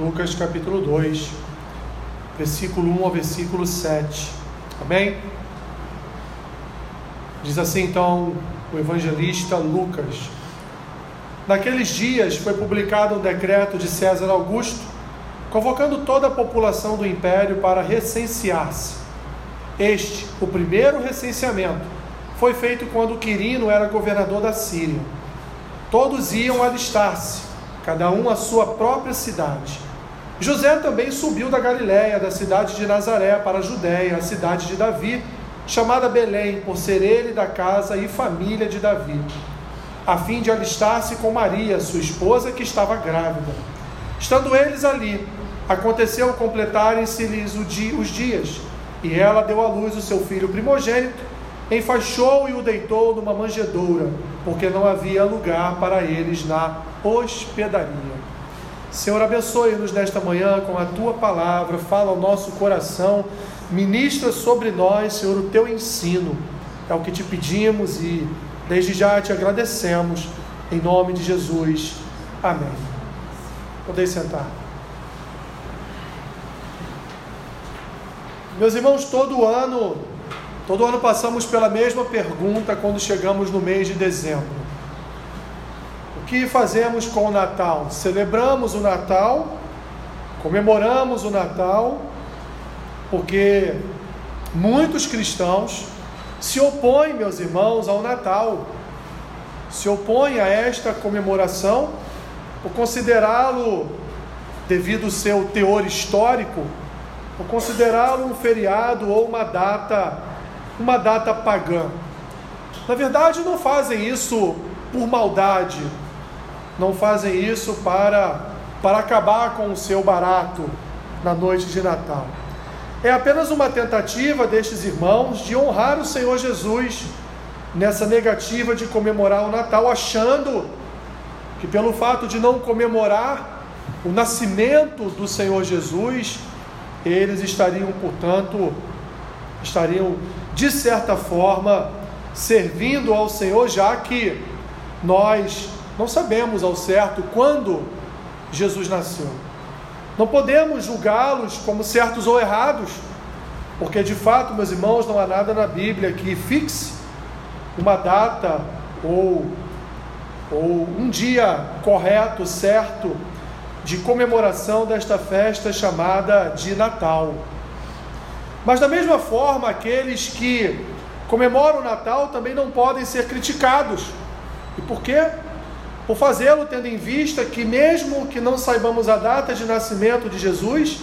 Lucas capítulo 2, versículo 1 ao versículo 7. Amém? Diz assim então o evangelista Lucas. Naqueles dias foi publicado um decreto de César Augusto, convocando toda a população do império para recensear-se. Este, o primeiro recenseamento, foi feito quando Quirino era governador da Síria. Todos iam alistar-se, cada um à sua própria cidade. José também subiu da Galiléia, da cidade de Nazaré, para a Judéia, a cidade de Davi, chamada Belém, por ser ele da casa e família de Davi, a fim de alistar-se com Maria, sua esposa, que estava grávida. Estando eles ali, aconteceu completarem-se-lhes os dias, e ela deu à luz o seu filho primogênito, enfaixou e o deitou numa manjedoura, porque não havia lugar para eles na hospedaria. Senhor, abençoe-nos nesta manhã com a tua palavra, fala ao nosso coração, ministra sobre nós, Senhor, o teu ensino. É o que te pedimos e desde já te agradecemos, em nome de Jesus. Amém. Podeis sentar. Meus irmãos, todo ano, todo ano passamos pela mesma pergunta quando chegamos no mês de dezembro que fazemos com o Natal? Celebramos o Natal, comemoramos o Natal, porque muitos cristãos se opõem, meus irmãos, ao Natal, se opõem a esta comemoração por considerá-lo, devido ao seu teor histórico, por considerá-lo um feriado ou uma data, uma data pagã. Na verdade, não fazem isso por maldade, não fazem isso para, para acabar com o seu barato na noite de Natal. É apenas uma tentativa destes irmãos de honrar o Senhor Jesus nessa negativa de comemorar o Natal, achando que pelo fato de não comemorar o nascimento do Senhor Jesus, eles estariam, portanto, estariam de certa forma servindo ao Senhor, já que nós não sabemos ao certo quando Jesus nasceu. Não podemos julgá-los como certos ou errados, porque de fato, meus irmãos, não há nada na Bíblia que fixe uma data ou, ou um dia correto, certo, de comemoração desta festa chamada de Natal. Mas da mesma forma, aqueles que comemoram o Natal também não podem ser criticados. E por quê? Por fazê-lo tendo em vista que, mesmo que não saibamos a data de nascimento de Jesus,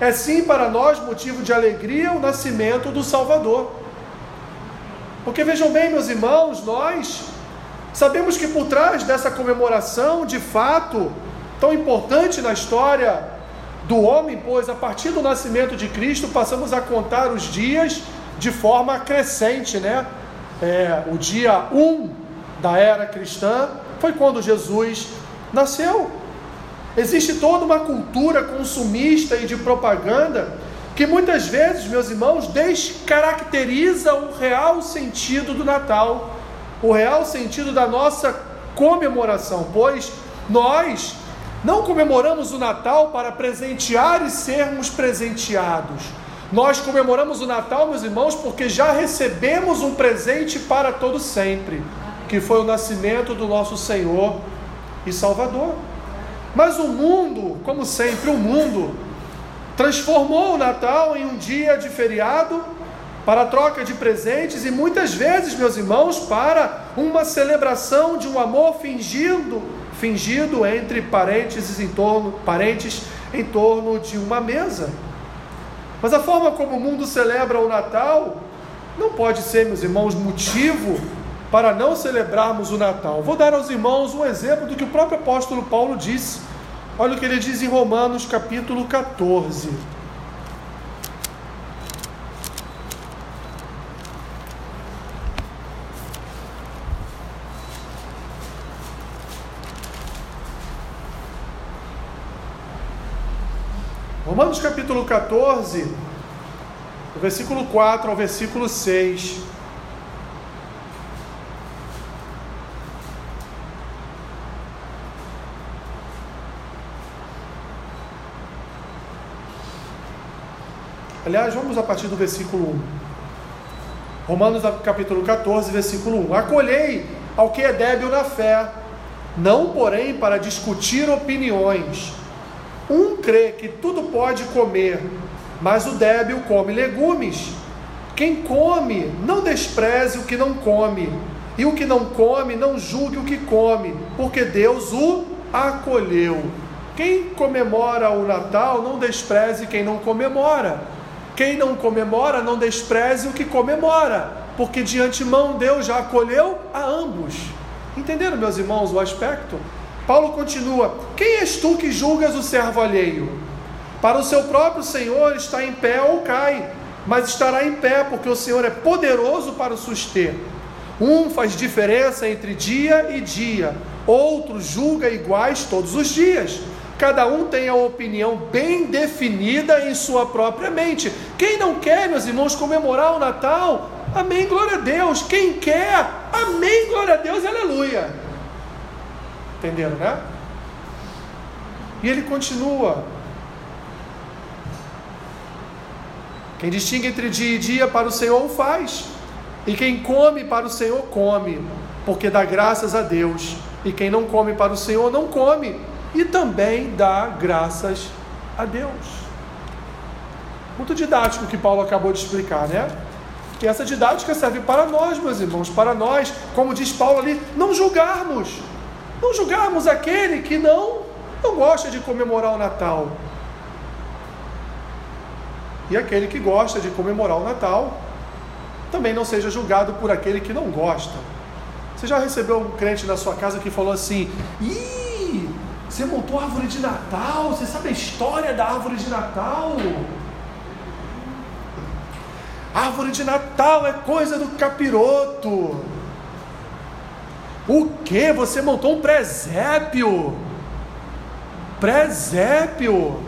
é sim para nós motivo de alegria o nascimento do Salvador. Porque vejam bem, meus irmãos, nós sabemos que por trás dessa comemoração, de fato, tão importante na história do homem, pois a partir do nascimento de Cristo passamos a contar os dias de forma crescente, né? É, o dia 1 um da era cristã foi quando Jesus nasceu. Existe toda uma cultura consumista e de propaganda que muitas vezes, meus irmãos, descaracteriza o real sentido do Natal, o real sentido da nossa comemoração, pois nós não comemoramos o Natal para presentear e sermos presenteados. Nós comemoramos o Natal, meus irmãos, porque já recebemos um presente para todo sempre que foi o nascimento do nosso Senhor e Salvador. Mas o mundo, como sempre, o mundo transformou o Natal em um dia de feriado para troca de presentes e muitas vezes, meus irmãos, para uma celebração de um amor fingido, fingido entre parentes em torno, parentes em torno de uma mesa. Mas a forma como o mundo celebra o Natal não pode ser, meus irmãos, motivo para não celebrarmos o Natal. Vou dar aos irmãos um exemplo do que o próprio apóstolo Paulo disse. Olha o que ele diz em Romanos capítulo 14. Romanos capítulo 14, do versículo 4 ao versículo 6. Aliás, vamos a partir do versículo 1. Romanos capítulo 14, versículo 1. Acolhei ao que é débil na fé, não porém para discutir opiniões. Um crê que tudo pode comer, mas o débil come legumes. Quem come, não despreze o que não come, e o que não come, não julgue o que come, porque Deus o acolheu. Quem comemora o Natal, não despreze quem não comemora. Quem não comemora, não despreze o que comemora, porque de antemão Deus já acolheu a ambos. Entenderam, meus irmãos, o aspecto? Paulo continua: Quem és tu que julgas o servo alheio? Para o seu próprio Senhor está em pé ou cai, mas estará em pé, porque o Senhor é poderoso para o suster. Um faz diferença entre dia e dia, outro julga iguais todos os dias. Cada um tem a opinião bem definida em sua própria mente. Quem não quer, meus irmãos, comemorar o Natal, amém, glória a Deus. Quem quer, amém, glória a Deus, aleluia. Entenderam, né? E ele continua. Quem distingue entre dia e dia para o Senhor o faz. E quem come para o Senhor come, porque dá graças a Deus. E quem não come para o Senhor não come, e também dá graças a Deus. Muito didático que Paulo acabou de explicar, né? Que essa didática serve para nós, meus irmãos, para nós, como diz Paulo ali, não julgarmos. Não julgarmos aquele que não não gosta de comemorar o Natal. E aquele que gosta de comemorar o Natal também não seja julgado por aquele que não gosta. Você já recebeu um crente na sua casa que falou assim: Ih, você montou a árvore de Natal? Você sabe a história da árvore de Natal? Árvore de Natal é coisa do capiroto. O que? Você montou um presépio? Presépio?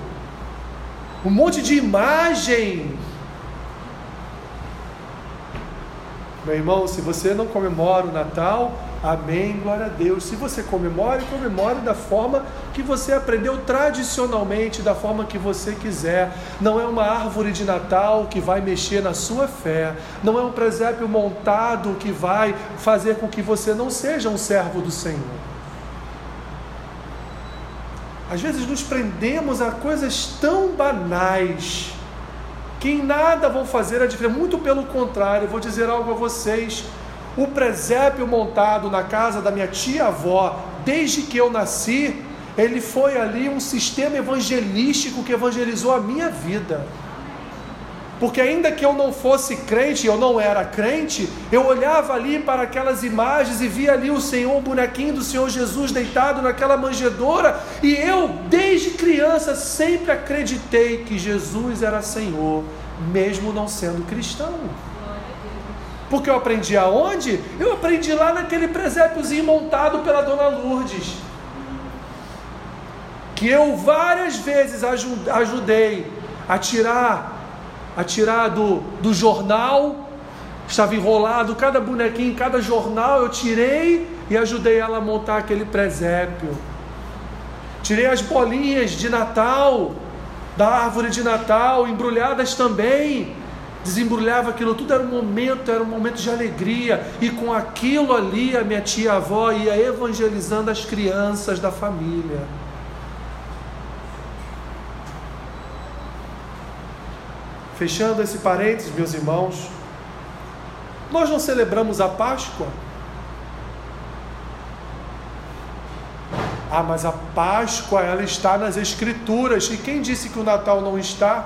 Um monte de imagem. Meu irmão, se você não comemora o Natal, Amém, glória a Deus. Se você comemore, comemore da forma que você aprendeu tradicionalmente, da forma que você quiser. Não é uma árvore de Natal que vai mexer na sua fé. Não é um presépio montado que vai fazer com que você não seja um servo do Senhor. Às vezes nos prendemos a coisas tão banais que em nada vão fazer a diferença. Muito pelo contrário, vou dizer algo a vocês o presépio montado na casa da minha tia-avó, desde que eu nasci, ele foi ali um sistema evangelístico que evangelizou a minha vida. Porque ainda que eu não fosse crente, eu não era crente, eu olhava ali para aquelas imagens e via ali o Senhor, o bonequinho do Senhor Jesus deitado naquela manjedoura, e eu, desde criança, sempre acreditei que Jesus era Senhor, mesmo não sendo cristão. Porque eu aprendi aonde? Eu aprendi lá naquele presépiozinho montado pela dona Lourdes. Que eu várias vezes ajudei a tirar, a tirar do, jornal, estava enrolado, cada bonequinho, cada jornal, eu tirei e ajudei ela a montar aquele presépio. Tirei as bolinhas de Natal, da árvore de Natal, embrulhadas também desembrulhava aquilo tudo, era um momento, era um momento de alegria, e com aquilo ali a minha tia avó ia evangelizando as crianças da família. Fechando esse parênteses, meus irmãos, nós não celebramos a Páscoa? Ah, mas a Páscoa ela está nas Escrituras. E quem disse que o Natal não está?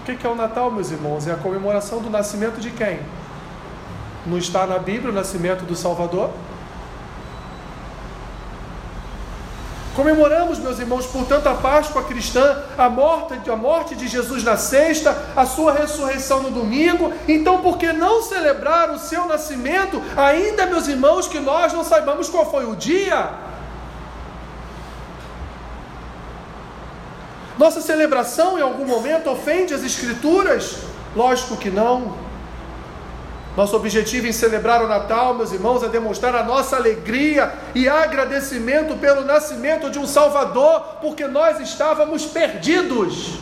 O que é o Natal, meus irmãos? É a comemoração do nascimento de quem? Não está na Bíblia o nascimento do Salvador? Comemoramos, meus irmãos, portanto, a Páscoa cristã, a morte, a morte de Jesus na sexta, a sua ressurreição no domingo. Então, por que não celebrar o seu nascimento, ainda, meus irmãos, que nós não saibamos qual foi o dia? Nossa celebração em algum momento ofende as Escrituras? Lógico que não. Nosso objetivo em celebrar o Natal, meus irmãos, é demonstrar a nossa alegria e agradecimento pelo nascimento de um Salvador, porque nós estávamos perdidos.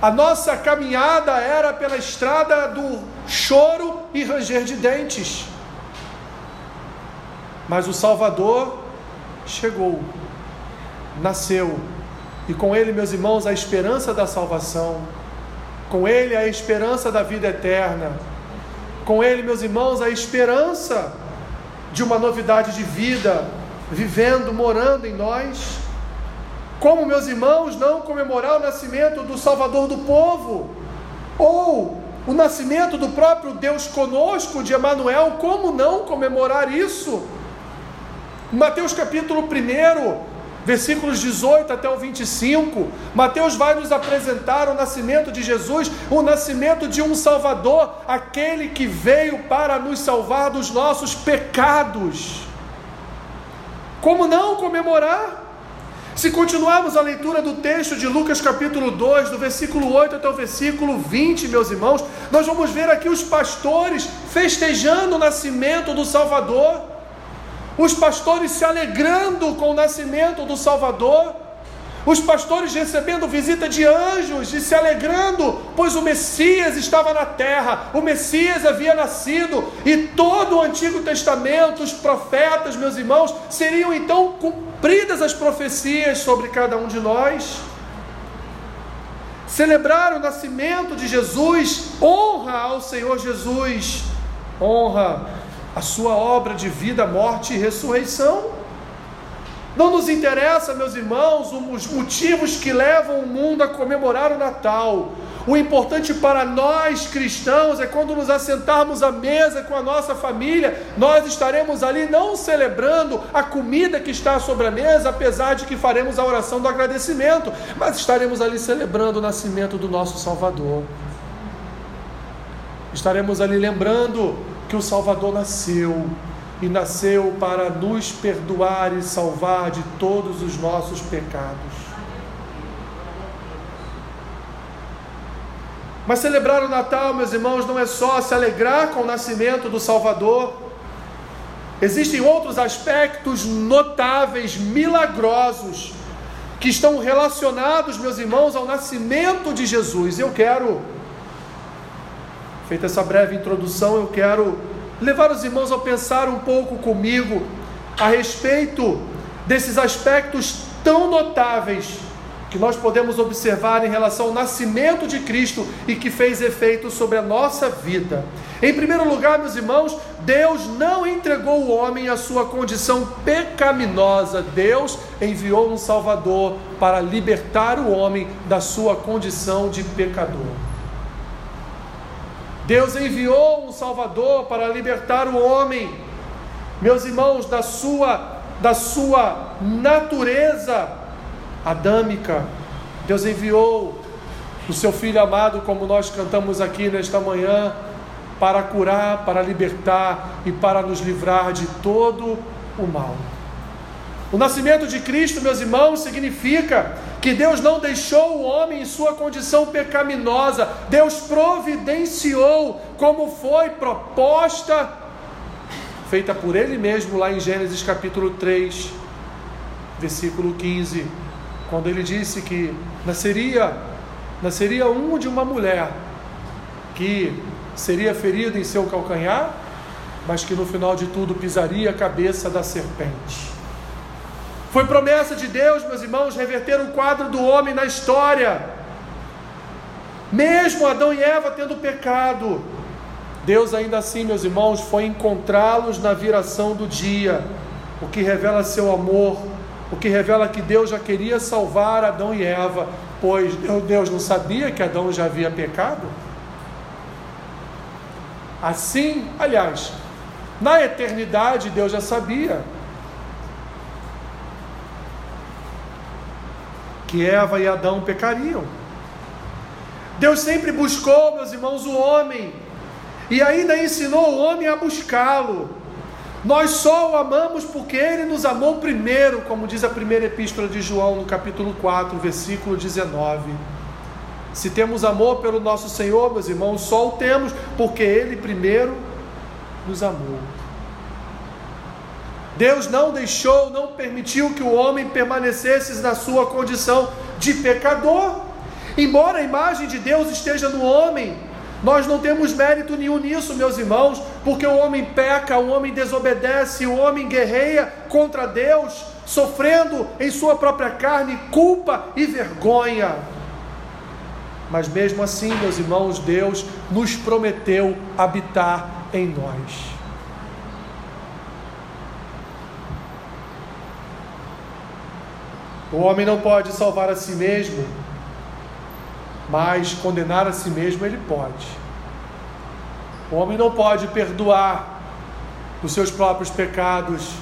A nossa caminhada era pela estrada do choro e ranger de dentes. Mas o Salvador chegou, nasceu, e com ele, meus irmãos, a esperança da salvação, com ele a esperança da vida eterna, com ele, meus irmãos, a esperança de uma novidade de vida, vivendo, morando em nós. Como, meus irmãos, não comemorar o nascimento do Salvador do povo? Ou o nascimento do próprio Deus conosco, de Emanuel, como não comemorar isso? Mateus capítulo 1, versículos 18 até o 25, Mateus vai nos apresentar o nascimento de Jesus, o nascimento de um Salvador, aquele que veio para nos salvar dos nossos pecados. Como não comemorar? Se continuarmos a leitura do texto de Lucas capítulo 2, do versículo 8 até o versículo 20, meus irmãos, nós vamos ver aqui os pastores festejando o nascimento do Salvador, os pastores se alegrando com o nascimento do Salvador, os pastores recebendo visita de anjos e se alegrando, pois o Messias estava na terra, o Messias havia nascido, e todo o Antigo Testamento, os profetas, meus irmãos, seriam então cumpridas as profecias sobre cada um de nós. Celebrar o nascimento de Jesus, honra ao Senhor Jesus, honra a sua obra de vida, morte e ressurreição. Não nos interessa, meus irmãos, os motivos que levam o mundo a comemorar o Natal. O importante para nós cristãos é quando nos assentarmos à mesa com a nossa família, nós estaremos ali não celebrando a comida que está sobre a mesa, apesar de que faremos a oração do agradecimento, mas estaremos ali celebrando o nascimento do nosso Salvador. Estaremos ali lembrando que o Salvador nasceu e nasceu para nos perdoar e salvar de todos os nossos pecados. Mas celebrar o Natal, meus irmãos, não é só se alegrar com o nascimento do Salvador. Existem outros aspectos notáveis, milagrosos, que estão relacionados, meus irmãos, ao nascimento de Jesus. Eu quero, feita essa breve introdução, eu quero levar os irmãos a pensar um pouco comigo a respeito desses aspectos tão notáveis que nós podemos observar em relação ao nascimento de Cristo e que fez efeito sobre a nossa vida. Em primeiro lugar, meus irmãos, Deus não entregou o homem à sua condição pecaminosa. Deus enviou um Salvador para libertar o homem da sua condição de pecador. Deus enviou um Salvador para libertar o homem, meus irmãos, da sua, da sua natureza adâmica. Deus enviou o seu Filho amado, como nós cantamos aqui nesta manhã, para curar, para libertar e para nos livrar de todo o mal. O nascimento de Cristo, meus irmãos, significa que Deus não deixou o homem em sua condição pecaminosa, Deus providenciou, como foi proposta, feita por Ele mesmo lá em Gênesis capítulo 3, versículo 15, quando ele disse que nasceria, nasceria um de uma mulher que seria ferido em seu calcanhar, mas que no final de tudo pisaria a cabeça da serpente. Foi promessa de Deus, meus irmãos, reverter o quadro do homem na história. Mesmo Adão e Eva tendo pecado, Deus ainda assim, meus irmãos, foi encontrá-los na viração do dia, o que revela seu amor, o que revela que Deus já queria salvar Adão e Eva, pois Deus não sabia que Adão já havia pecado. Assim, aliás, na eternidade Deus já sabia. Que Eva e Adão pecariam. Deus sempre buscou, meus irmãos, o homem e ainda ensinou o homem a buscá-lo. Nós só o amamos porque ele nos amou primeiro, como diz a primeira epístola de João, no capítulo 4, versículo 19. Se temos amor pelo nosso Senhor, meus irmãos, só o temos porque Ele primeiro nos amou. Deus não deixou, não permitiu que o homem permanecesse na sua condição de pecador. Embora a imagem de Deus esteja no homem, nós não temos mérito nenhum nisso, meus irmãos, porque o homem peca, o homem desobedece, o homem guerreia contra Deus, sofrendo em sua própria carne culpa e vergonha. Mas mesmo assim, meus irmãos, Deus nos prometeu habitar em nós. O homem não pode salvar a si mesmo, mas condenar a si mesmo ele pode. O homem não pode perdoar os seus próprios pecados,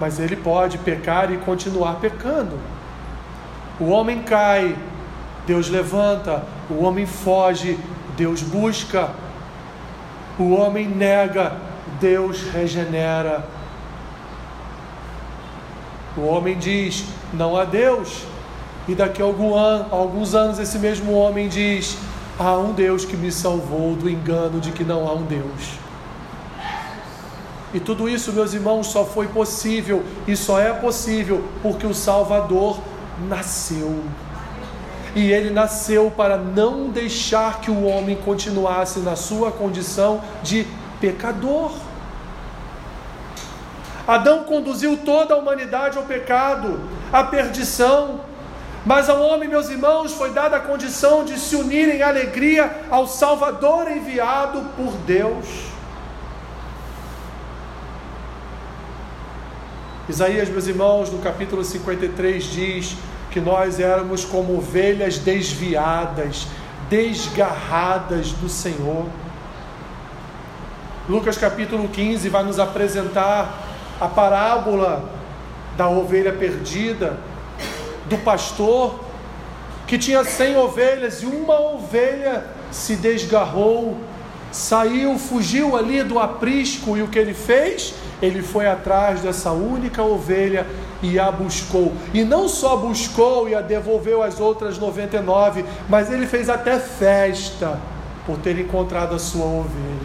mas ele pode pecar e continuar pecando. O homem cai, Deus levanta, o homem foge, Deus busca. O homem nega, Deus regenera. O homem diz: não há Deus. E daqui a ano, alguns anos esse mesmo homem diz: há um Deus que me salvou do engano de que não há um Deus. E tudo isso, meus irmãos, só foi possível e só é possível porque o Salvador nasceu. E ele nasceu para não deixar que o homem continuasse na sua condição de pecador. Adão conduziu toda a humanidade ao pecado, à perdição. Mas ao homem, meus irmãos, foi dada a condição de se unir em alegria ao Salvador enviado por Deus. Isaías, meus irmãos, no capítulo 53 diz que nós éramos como ovelhas desviadas, desgarradas do Senhor. Lucas capítulo 15 vai nos apresentar a parábola da ovelha perdida, do pastor que tinha cem ovelhas e uma ovelha se desgarrou, saiu, fugiu ali do aprisco e o que ele fez? Ele foi atrás dessa única ovelha e a buscou. E não só buscou e a devolveu às outras 99, mas ele fez até festa por ter encontrado a sua ovelha.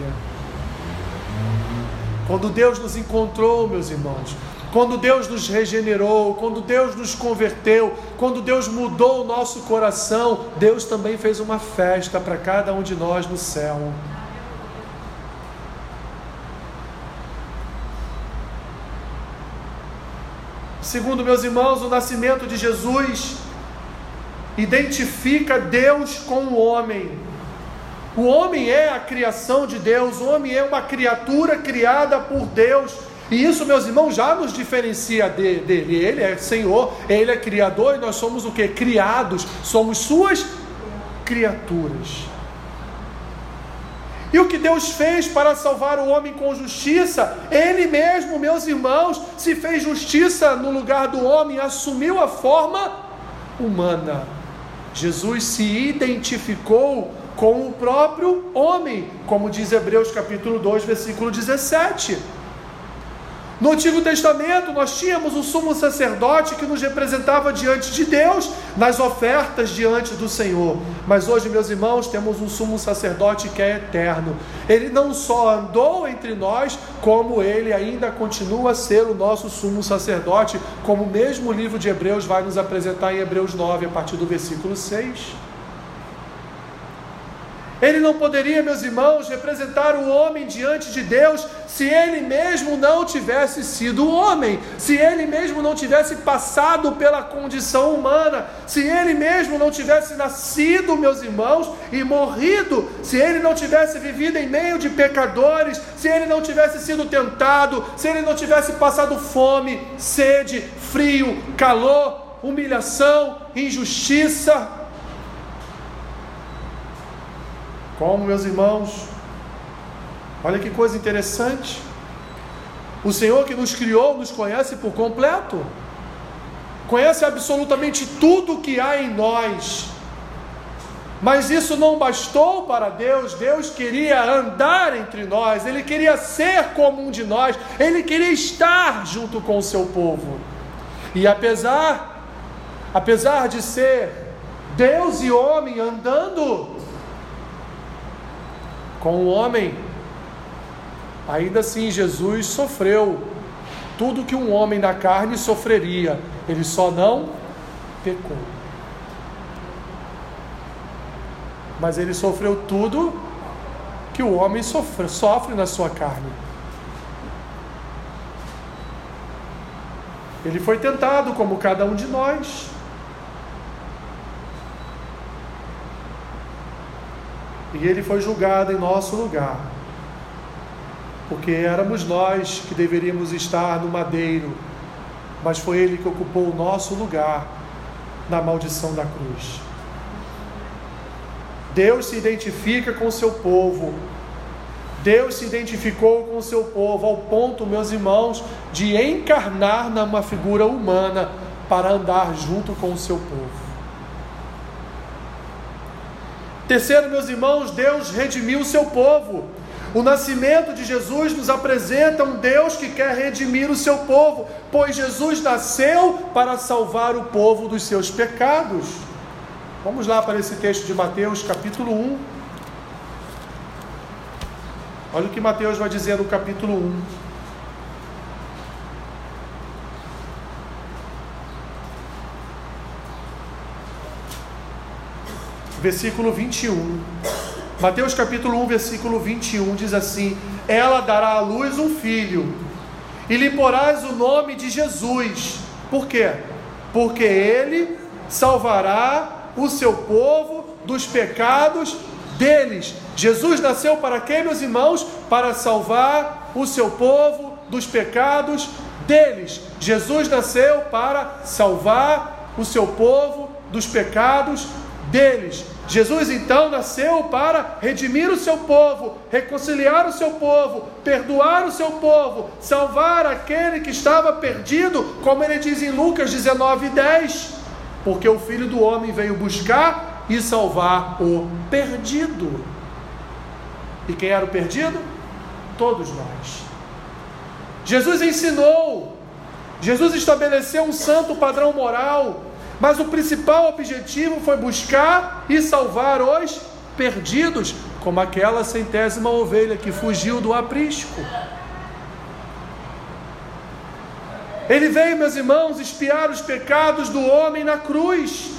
Quando Deus nos encontrou, meus irmãos, quando Deus nos regenerou, quando Deus nos converteu, quando Deus mudou o nosso coração, Deus também fez uma festa para cada um de nós no céu. Segundo meus irmãos, o nascimento de Jesus identifica Deus com o homem. O homem é a criação de Deus, o homem é uma criatura criada por Deus. E isso, meus irmãos, já nos diferencia de, dele. Ele é Senhor, ele é Criador e nós somos o que? Criados, somos suas criaturas. E o que Deus fez para salvar o homem com justiça? Ele mesmo, meus irmãos, se fez justiça no lugar do homem, assumiu a forma humana. Jesus se identificou com o próprio homem, como diz Hebreus capítulo 2, versículo 17. No Antigo Testamento, nós tínhamos o sumo sacerdote que nos representava diante de Deus, nas ofertas diante do Senhor. Mas hoje, meus irmãos, temos um sumo sacerdote que é eterno. Ele não só andou entre nós, como ele ainda continua a ser o nosso sumo sacerdote, como o mesmo livro de Hebreus vai nos apresentar em Hebreus 9, a partir do versículo 6. Ele não poderia, meus irmãos, representar o homem diante de Deus se ele mesmo não tivesse sido homem, se ele mesmo não tivesse passado pela condição humana, se ele mesmo não tivesse nascido, meus irmãos, e morrido, se ele não tivesse vivido em meio de pecadores, se ele não tivesse sido tentado, se ele não tivesse passado fome, sede, frio, calor, humilhação, injustiça, Como, meus irmãos, olha que coisa interessante. O Senhor que nos criou nos conhece por completo, conhece absolutamente tudo que há em nós. Mas isso não bastou para Deus, Deus queria andar entre nós, Ele queria ser como um de nós, Ele queria estar junto com o seu povo. E apesar, apesar de ser Deus e homem andando com o homem. Ainda assim, Jesus sofreu tudo que um homem na carne sofreria, ele só não pecou. Mas ele sofreu tudo que o homem sofre, sofre na sua carne. Ele foi tentado como cada um de nós. E ele foi julgado em nosso lugar. Porque éramos nós que deveríamos estar no madeiro, mas foi ele que ocupou o nosso lugar na maldição da cruz. Deus se identifica com o seu povo. Deus se identificou com o seu povo ao ponto, meus irmãos, de encarnar numa figura humana para andar junto com o seu povo. Terceiro, meus irmãos, Deus redimiu o seu povo. O nascimento de Jesus nos apresenta um Deus que quer redimir o seu povo, pois Jesus nasceu para salvar o povo dos seus pecados. Vamos lá para esse texto de Mateus, capítulo 1. Olha o que Mateus vai dizer no capítulo 1. Versículo 21. Mateus capítulo 1, versículo 21 diz assim: Ela dará à luz um filho, e lhe porás o nome de Jesus. Por quê? Porque ele salvará o seu povo dos pecados deles. Jesus nasceu para quê, meus irmãos? Para salvar o seu povo dos pecados deles. Jesus nasceu para salvar o seu povo dos pecados deles. Jesus então nasceu para redimir o seu povo, reconciliar o seu povo, perdoar o seu povo, salvar aquele que estava perdido, como ele diz em Lucas 19, 10 porque o filho do homem veio buscar e salvar o perdido. E quem era o perdido? Todos nós. Jesus ensinou, Jesus estabeleceu um santo padrão moral, mas o principal objetivo foi buscar e salvar os perdidos, como aquela centésima ovelha que fugiu do aprisco. Ele veio, meus irmãos, espiar os pecados do homem na cruz.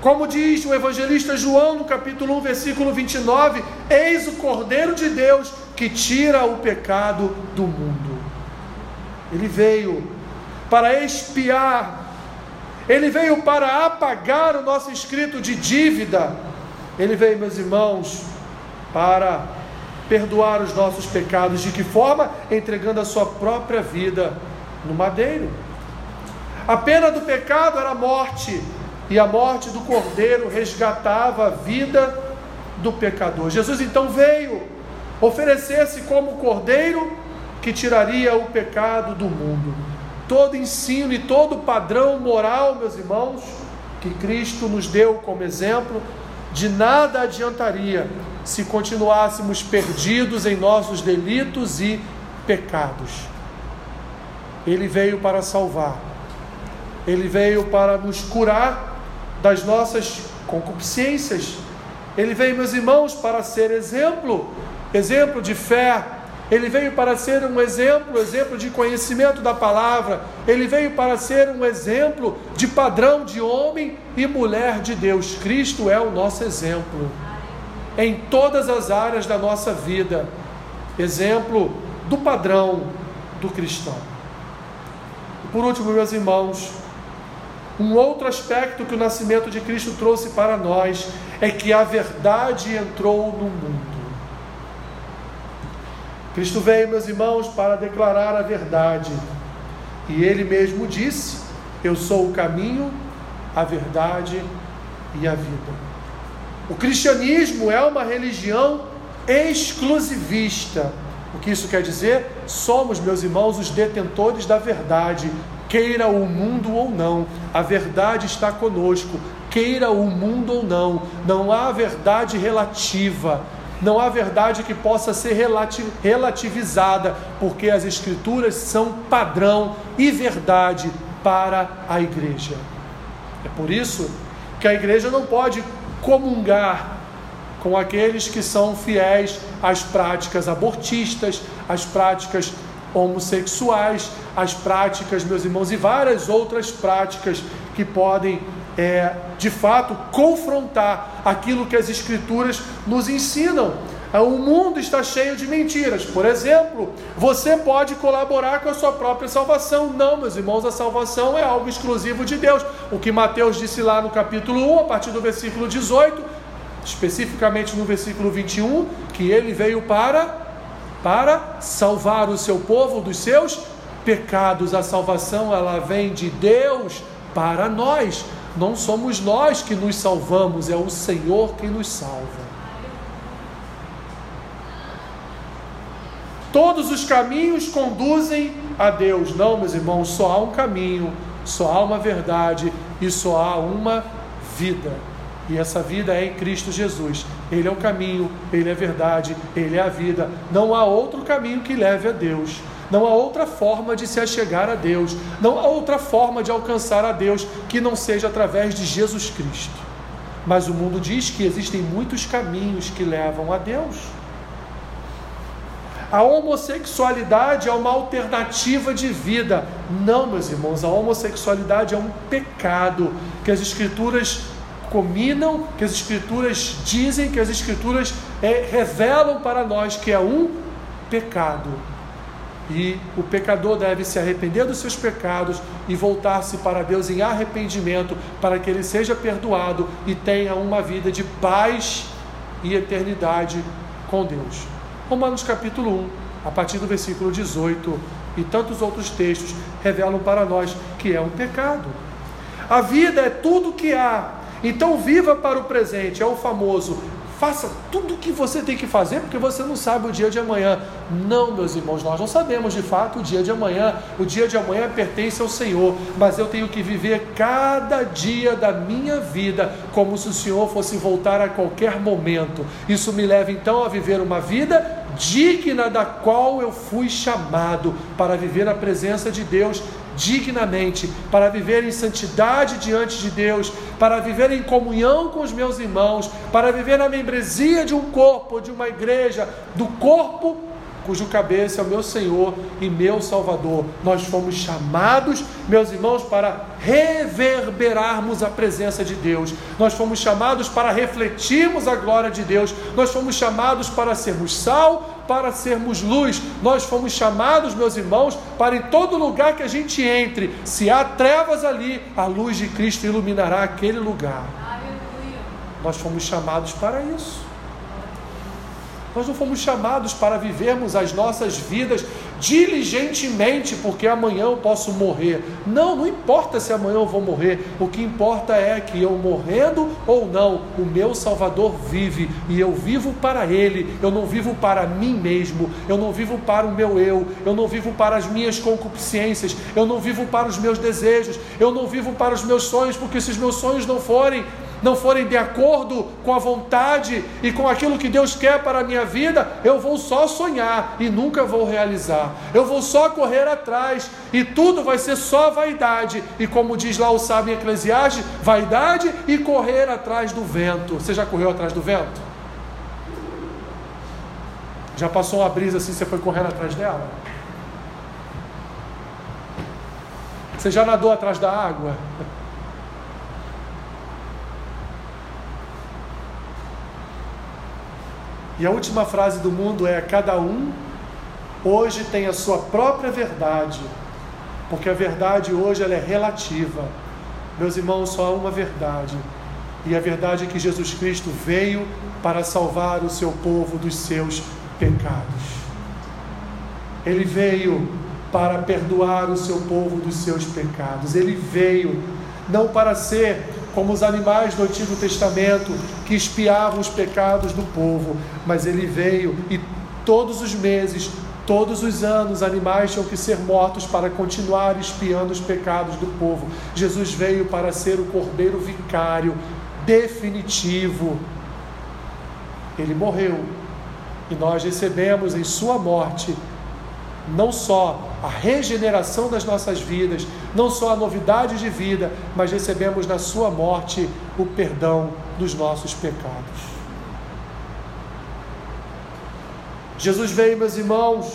Como diz o evangelista João no capítulo 1, versículo 29, eis o Cordeiro de Deus que tira o pecado do mundo. Ele veio para expiar, ele veio para apagar o nosso escrito de dívida. Ele veio, meus irmãos, para perdoar os nossos pecados. De que forma? Entregando a sua própria vida no madeiro. A pena do pecado era a morte, e a morte do cordeiro resgatava a vida do pecador. Jesus então veio oferecer-se como cordeiro que tiraria o pecado do mundo. Todo ensino e todo padrão moral, meus irmãos, que Cristo nos deu como exemplo, de nada adiantaria se continuássemos perdidos em nossos delitos e pecados. Ele veio para salvar. Ele veio para nos curar das nossas concupiscências. Ele veio, meus irmãos, para ser exemplo, exemplo de fé. Ele veio para ser um exemplo, exemplo de conhecimento da palavra. Ele veio para ser um exemplo de padrão de homem e mulher de Deus. Cristo é o nosso exemplo em todas as áreas da nossa vida. Exemplo do padrão do cristão. Por último, meus irmãos, um outro aspecto que o nascimento de Cristo trouxe para nós é que a verdade entrou no mundo. Cristo veio, meus irmãos, para declarar a verdade. E ele mesmo disse: Eu sou o caminho, a verdade e a vida. O cristianismo é uma religião exclusivista o que isso quer dizer? Somos, meus irmãos, os detentores da verdade, queira o mundo ou não, a verdade está conosco, queira o mundo ou não, não há verdade relativa, não há verdade que possa ser relativizada, porque as Escrituras são padrão e verdade para a igreja. É por isso que a igreja não pode comungar com aqueles que são fiéis às práticas abortistas, às práticas homossexuais, às práticas, meus irmãos, e várias outras práticas que podem, é, de fato, confrontar aquilo que as Escrituras nos ensinam. É, o mundo está cheio de mentiras. Por exemplo, você pode colaborar com a sua própria salvação. Não, meus irmãos, a salvação é algo exclusivo de Deus. O que Mateus disse lá no capítulo 1, a partir do versículo 18, especificamente no versículo 21, que ele veio para para salvar o seu povo dos seus pecados. A salvação ela vem de Deus para nós. Não somos nós que nos salvamos, é o Senhor quem nos salva. Todos os caminhos conduzem a Deus. Não, meus irmãos, só há um caminho, só há uma verdade e só há uma vida. E essa vida é em Cristo Jesus. Ele é o caminho, ele é a verdade, ele é a vida. Não há outro caminho que leve a Deus. Não há outra forma de se achegar a Deus. Não há outra forma de alcançar a Deus que não seja através de Jesus Cristo. Mas o mundo diz que existem muitos caminhos que levam a Deus. A homossexualidade é uma alternativa de vida. Não, meus irmãos, a homossexualidade é um pecado que as Escrituras combinam, que as Escrituras dizem, que as Escrituras é, revelam para nós que é um pecado. E o pecador deve se arrepender dos seus pecados e voltar-se para Deus em arrependimento, para que ele seja perdoado e tenha uma vida de paz e eternidade com Deus. Romanos capítulo 1, a partir do versículo 18 e tantos outros textos revelam para nós que é um pecado. A vida é tudo que há, então viva para o presente, é o famoso. Faça tudo o que você tem que fazer, porque você não sabe o dia de amanhã. Não, meus irmãos, nós não sabemos de fato o dia de amanhã. O dia de amanhã pertence ao Senhor, mas eu tenho que viver cada dia da minha vida como se o Senhor fosse voltar a qualquer momento. Isso me leva então a viver uma vida digna da qual eu fui chamado para viver a presença de Deus dignamente, para viver em santidade diante de Deus, para viver em comunhão com os meus irmãos, para viver na membresia de um corpo, de uma igreja, do corpo cujo cabeça é o meu Senhor e meu Salvador. Nós fomos chamados, meus irmãos, para reverberarmos a presença de Deus. Nós fomos chamados para refletirmos a glória de Deus. Nós fomos chamados para sermos sal, para sermos luz. Nós fomos chamados, meus irmãos, para em todo lugar que a gente entre, se há trevas ali, a luz de Cristo iluminará aquele lugar. Aleluia. Nós fomos chamados para isso. Nós não fomos chamados para vivermos as nossas vidas diligentemente, porque amanhã eu posso morrer. Não, não importa se amanhã eu vou morrer. O que importa é que eu morrendo ou não, o meu Salvador vive e eu vivo para Ele. Eu não vivo para mim mesmo. Eu não vivo para o meu eu. Eu não vivo para as minhas concupiscências. Eu não vivo para os meus desejos. Eu não vivo para os meus sonhos, porque se os meus sonhos não forem não forem de acordo com a vontade e com aquilo que Deus quer para a minha vida, eu vou só sonhar e nunca vou realizar. Eu vou só correr atrás e tudo vai ser só vaidade. E como diz lá o sábio em Eclesiastes, vaidade e correr atrás do vento. Você já correu atrás do vento? Já passou uma brisa assim, você foi correndo atrás dela? Você já nadou atrás da água? E a última frase do mundo é: cada um hoje tem a sua própria verdade, porque a verdade hoje ela é relativa. Meus irmãos, só há uma verdade, e a verdade é que Jesus Cristo veio para salvar o seu povo dos seus pecados. Ele veio para perdoar o seu povo dos seus pecados. Ele veio não para ser como os animais do Antigo Testamento que espiavam os pecados do povo, mas ele veio e todos os meses, todos os anos, animais tinham que ser mortos para continuar espiando os pecados do povo. Jesus veio para ser o cordeiro vicário definitivo. Ele morreu e nós recebemos em Sua morte não só a regeneração das nossas vidas, não só a novidade de vida, mas recebemos na Sua morte o perdão dos nossos pecados. Jesus veio, meus irmãos,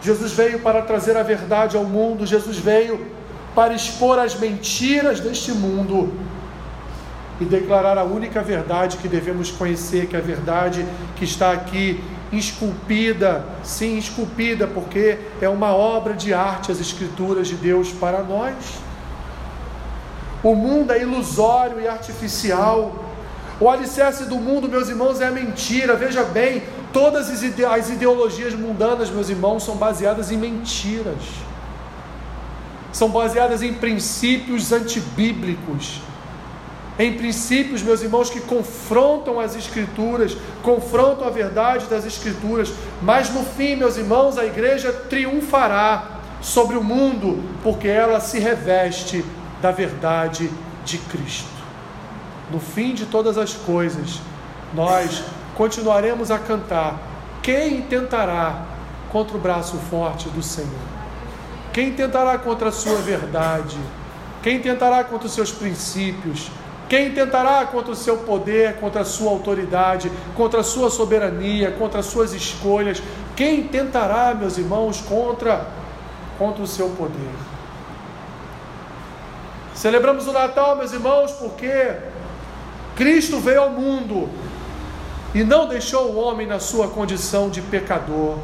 Jesus veio para trazer a verdade ao mundo, Jesus veio para expor as mentiras deste mundo e declarar a única verdade que devemos conhecer, que é a verdade que está aqui esculpida, sim, esculpida, porque é uma obra de arte as escrituras de Deus para nós. O mundo é ilusório e artificial. O alicerce do mundo, meus irmãos, é a mentira. Veja bem, todas as ideologias mundanas, meus irmãos, são baseadas em mentiras. São baseadas em princípios antibíblicos em princípios, meus irmãos, que confrontam as Escrituras, confrontam a verdade das Escrituras, mas no fim, meus irmãos, a igreja triunfará sobre o mundo, porque ela se reveste da verdade de Cristo. No fim de todas as coisas, nós continuaremos a cantar: quem tentará contra o braço forte do Senhor? Quem tentará contra a sua verdade? Quem tentará contra os seus princípios? Quem tentará contra o seu poder, contra a sua autoridade, contra a sua soberania, contra as suas escolhas? Quem tentará, meus irmãos, contra contra o seu poder? Celebramos o Natal, meus irmãos, porque Cristo veio ao mundo e não deixou o homem na sua condição de pecador.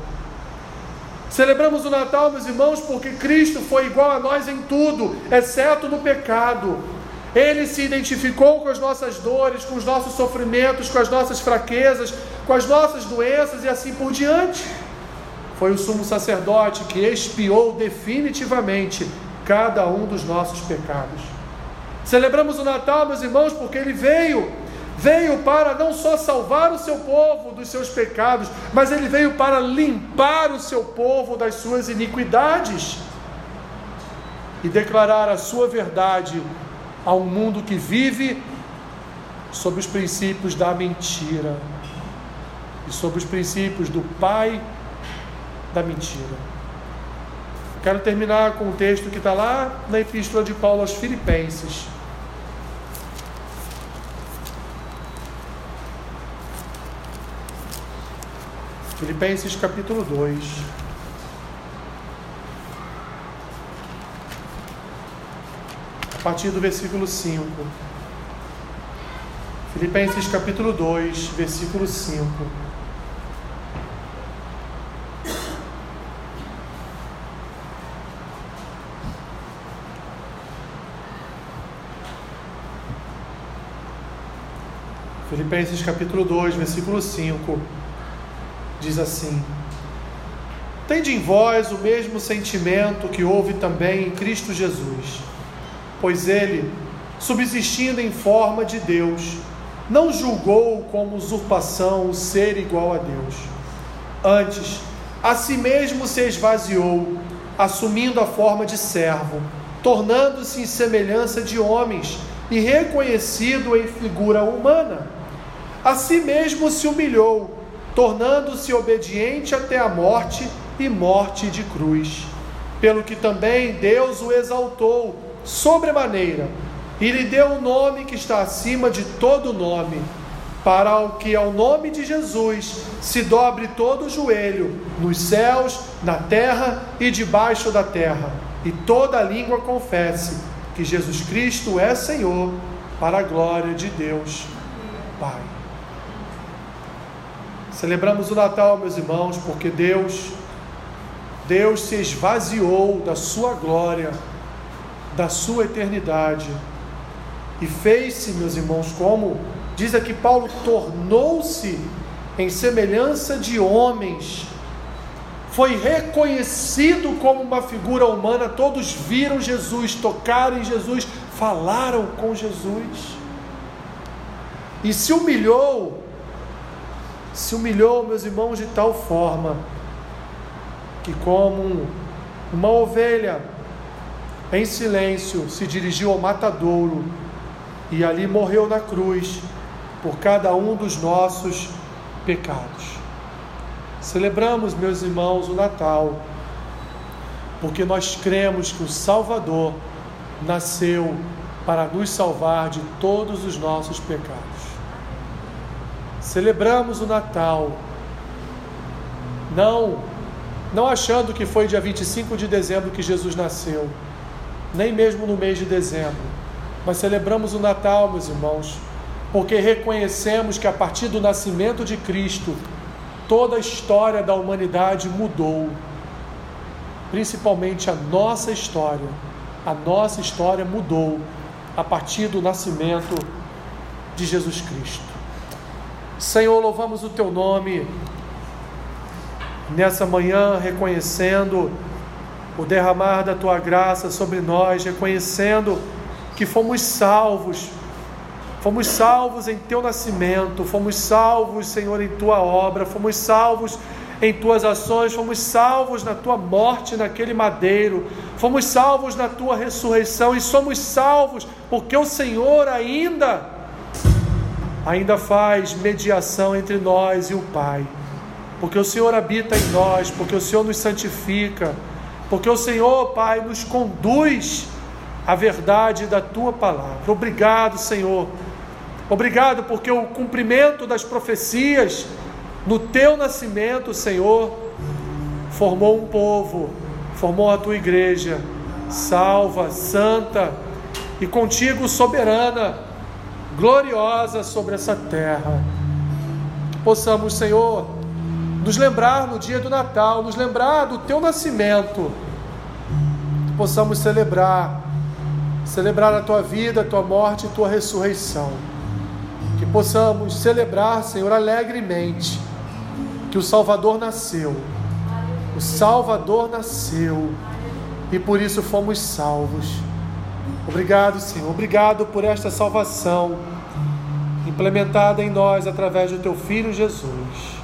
Celebramos o Natal, meus irmãos, porque Cristo foi igual a nós em tudo, exceto no pecado. Ele se identificou com as nossas dores, com os nossos sofrimentos, com as nossas fraquezas, com as nossas doenças e assim por diante. Foi o sumo sacerdote que expiou definitivamente cada um dos nossos pecados. Celebramos o Natal, meus irmãos, porque ele veio, veio para não só salvar o seu povo dos seus pecados, mas ele veio para limpar o seu povo das suas iniquidades e declarar a sua verdade a um mundo que vive sob os princípios da mentira e sob os princípios do pai da mentira. Quero terminar com um texto que está lá na Epístola de Paulo aos Filipenses. Filipenses capítulo 2. Partir do versículo 5. Filipenses capítulo 2, versículo 5. Filipenses capítulo 2, versículo 5, diz assim: Tende em vós o mesmo sentimento que houve também em Cristo Jesus pois ele, subsistindo em forma de Deus, não julgou como usurpação o ser igual a Deus. Antes, a si mesmo se esvaziou, assumindo a forma de servo, tornando-se em semelhança de homens e reconhecido em figura humana. A si mesmo se humilhou, tornando-se obediente até a morte e morte de cruz. Pelo que também Deus o exaltou sobremaneira e lhe deu um nome que está acima de todo nome, para o que ao nome de Jesus se dobre todo o joelho, nos céus, na terra e debaixo da terra, e toda língua confesse que Jesus Cristo é Senhor, para a glória de Deus Pai. Celebramos o Natal, meus irmãos, porque Deus Deus se esvaziou da sua glória da sua eternidade. E fez-se, meus irmãos, como diz aqui Paulo, tornou-se em semelhança de homens. Foi reconhecido como uma figura humana, todos viram Jesus, tocaram em Jesus, falaram com Jesus. E se humilhou, se humilhou, meus irmãos, de tal forma que, como uma ovelha em silêncio, se dirigiu ao matadouro e ali morreu na cruz por cada um dos nossos pecados. Celebramos, meus irmãos, o Natal, porque nós cremos que o Salvador nasceu para nos salvar de todos os nossos pecados. Celebramos o Natal, não, não achando que foi dia 25 de dezembro que Jesus nasceu, nem mesmo no mês de dezembro, mas celebramos o Natal, meus irmãos, porque reconhecemos que a partir do nascimento de Cristo, toda a história da humanidade mudou, principalmente a nossa história. A nossa história mudou a partir do nascimento de Jesus Cristo. Senhor, louvamos o teu nome nessa manhã, reconhecendo o derramar da tua graça sobre nós, reconhecendo que fomos salvos Fomos salvos em teu nascimento, fomos salvos, Senhor, em tua obra, fomos salvos em tuas ações, fomos salvos na tua morte naquele madeiro, fomos salvos na tua ressurreição e somos salvos porque o Senhor ainda ainda faz mediação entre nós e o Pai. Porque o Senhor habita em nós, porque o Senhor nos santifica, porque o Senhor, Pai, nos conduz à verdade da tua palavra. Obrigado, Senhor Obrigado porque o cumprimento das profecias no teu nascimento, Senhor, formou um povo, formou a tua igreja, salva, santa e contigo soberana, gloriosa sobre essa terra. Possamos, Senhor, nos lembrar no dia do Natal, nos lembrar do teu nascimento, que possamos celebrar, celebrar a tua vida, a tua morte e a tua ressurreição que possamos celebrar, Senhor, alegremente que o Salvador nasceu. O Salvador nasceu e por isso fomos salvos. Obrigado, Senhor. Obrigado por esta salvação implementada em nós através do teu filho Jesus.